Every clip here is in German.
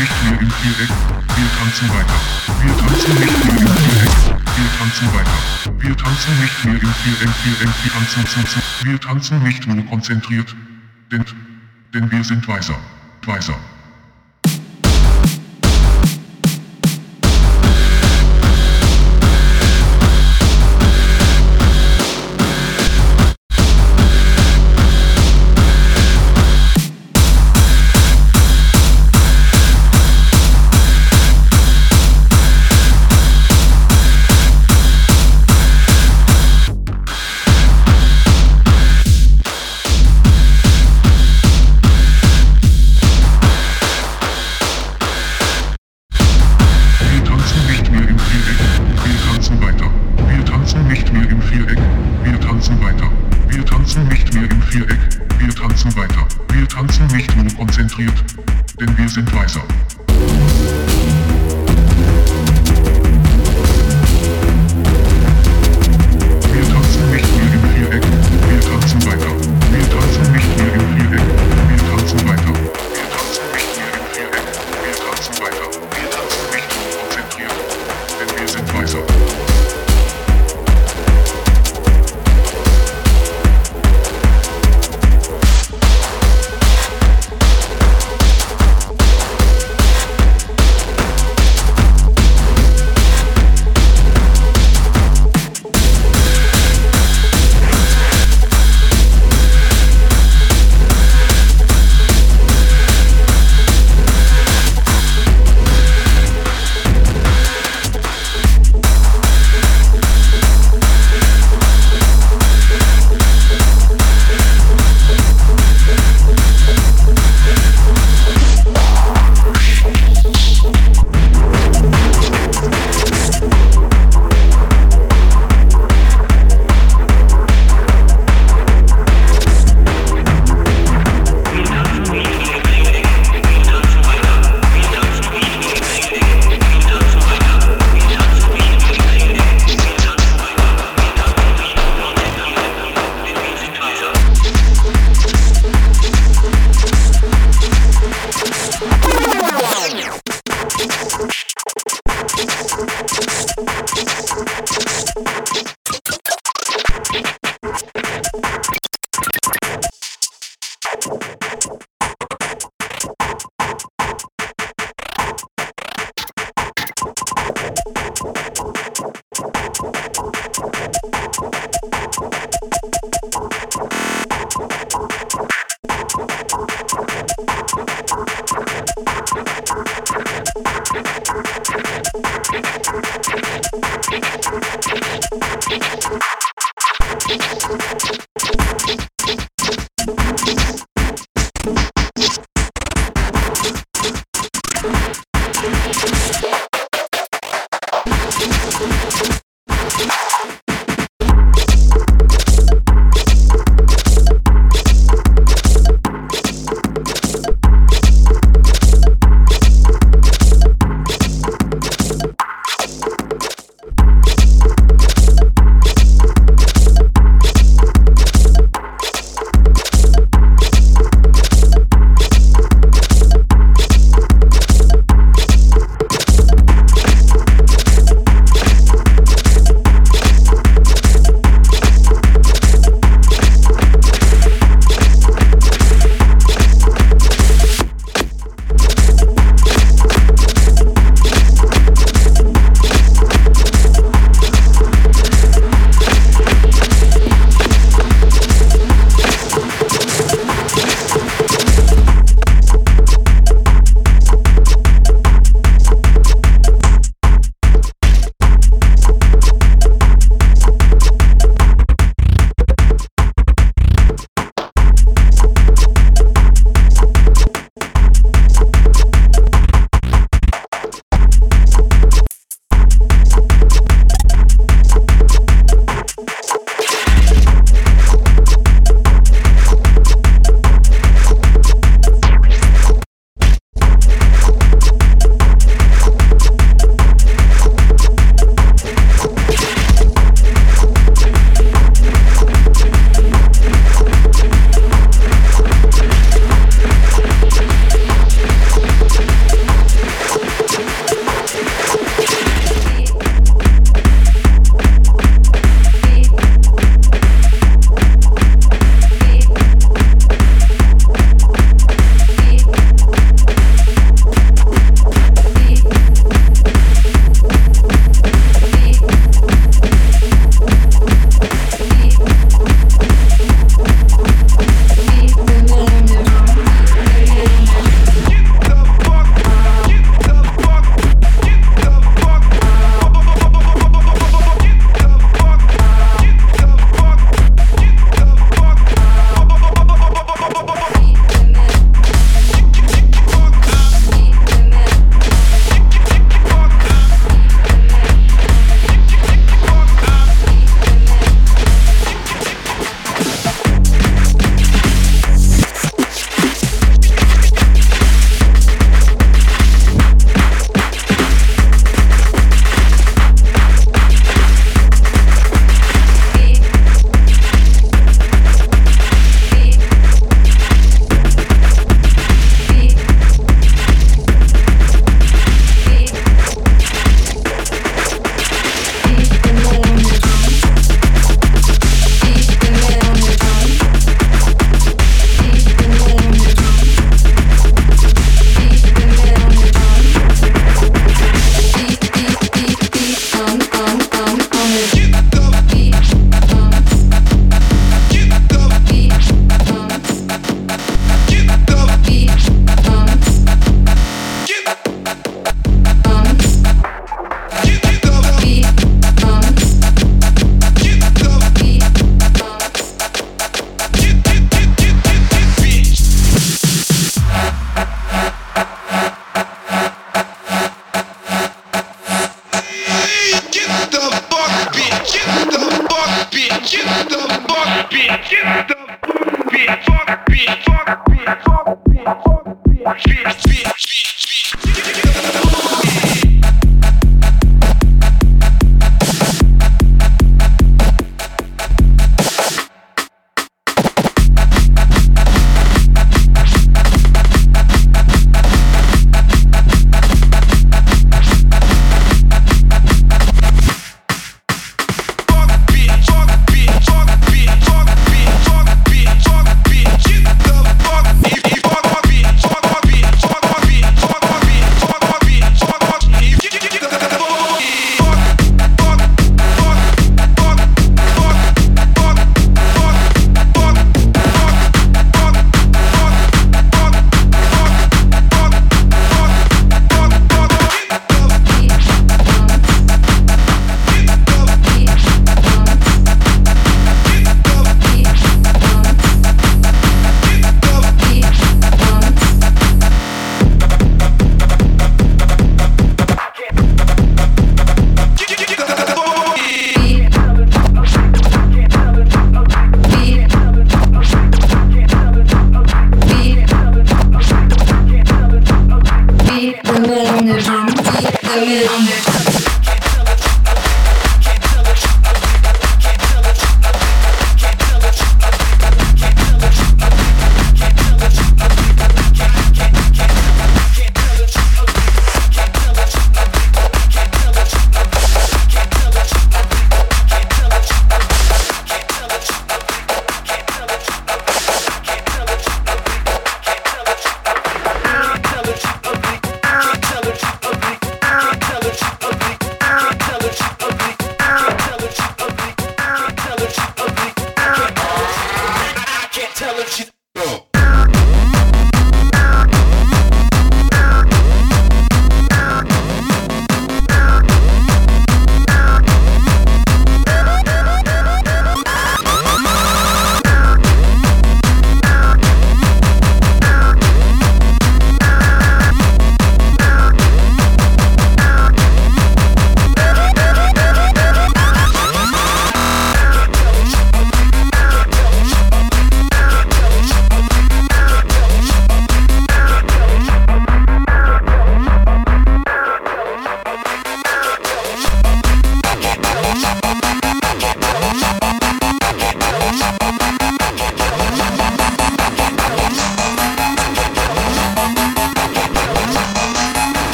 nicht mehr im Viereck. Wir tanzen weiter. Wir tanzen nicht mehr im Viereck. Wir tanzen weiter. Wir tanzen nicht mehr im Viereck. Wir tanzen zu, zu. Wir tanzen nicht nur konzentriert. Denn, denn wir sind weiser. Weiser.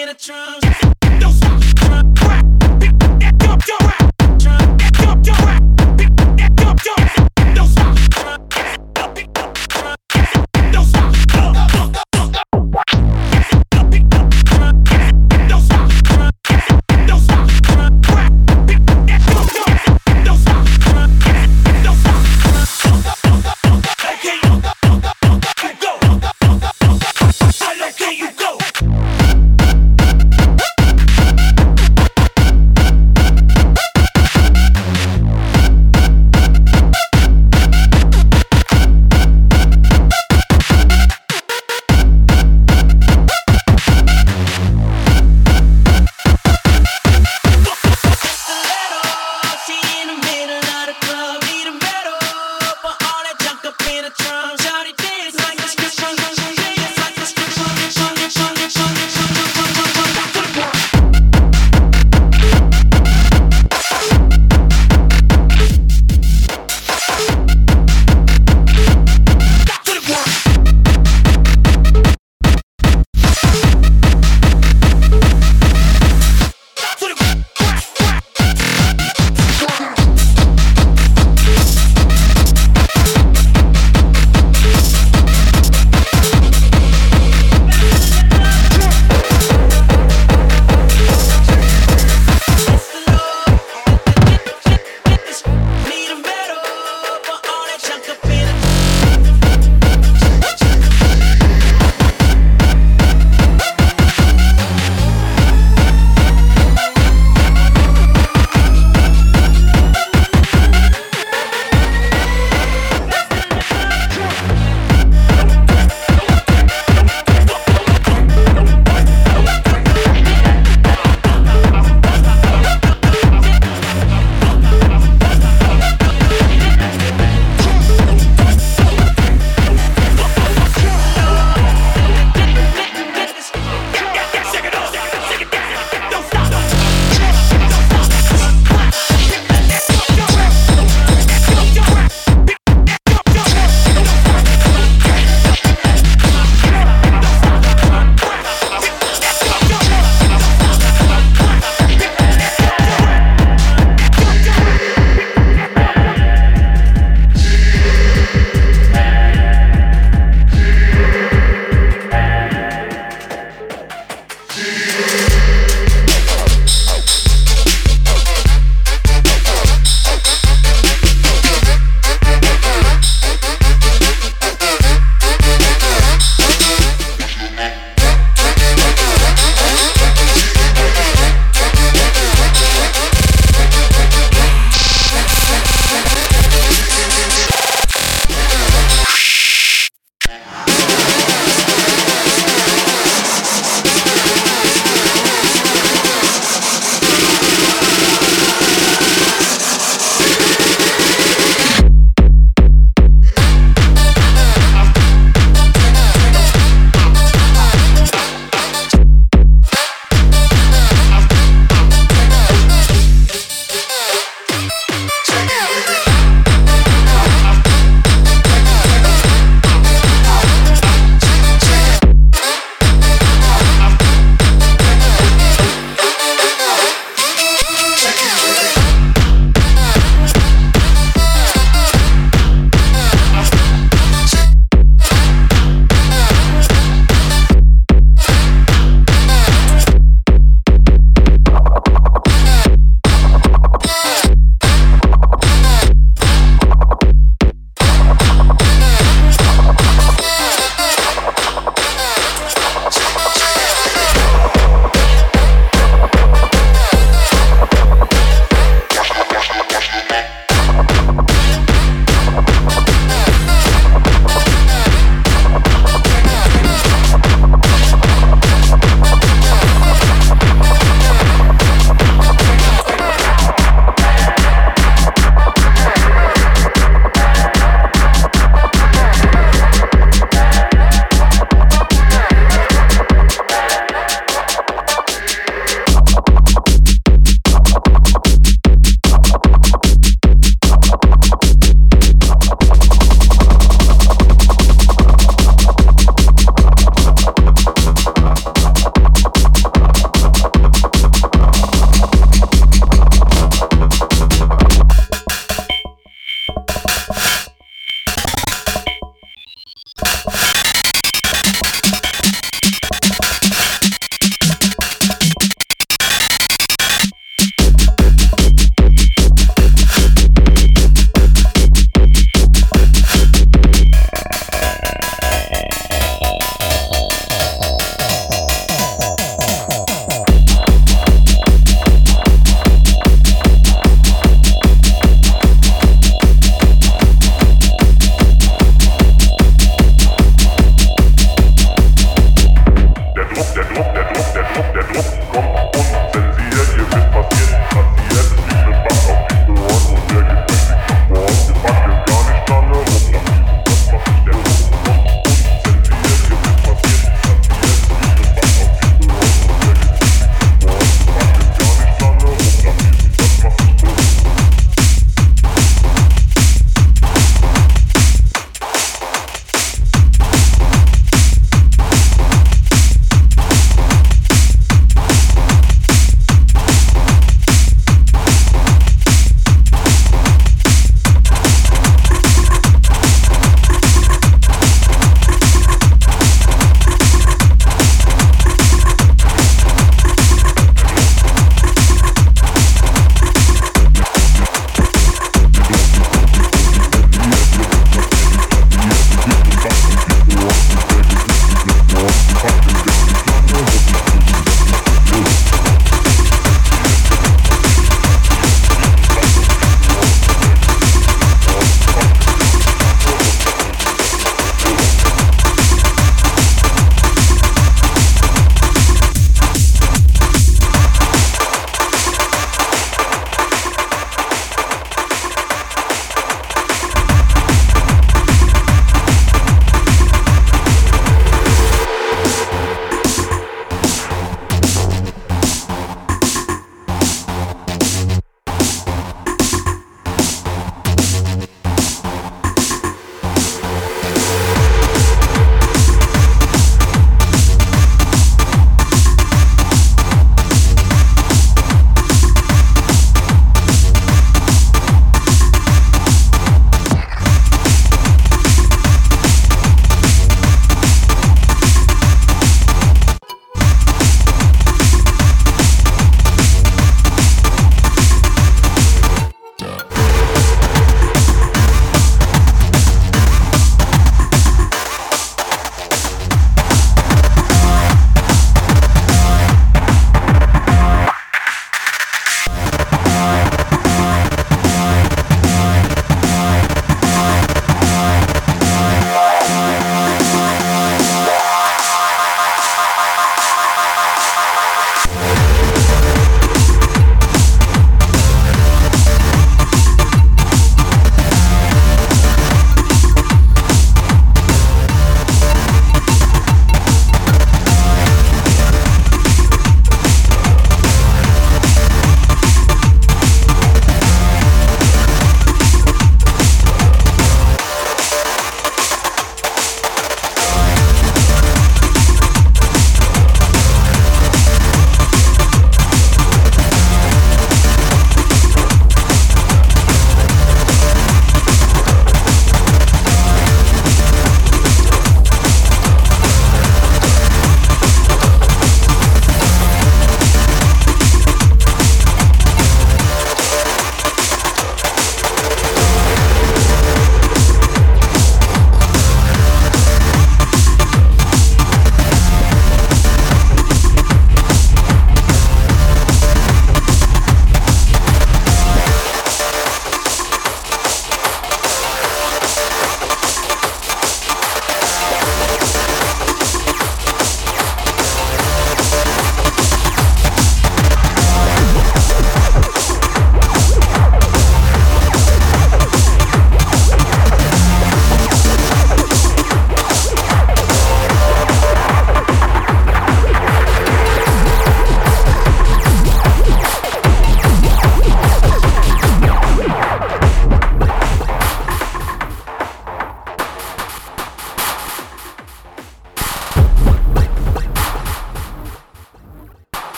hear the drums. Don't stop. Drum, crack, pick that dump, dump, rap. Drum, that dump, dump, rap. Pick that dump, dump, rap. Don't stop. Drum, pick up, drum, don't stop.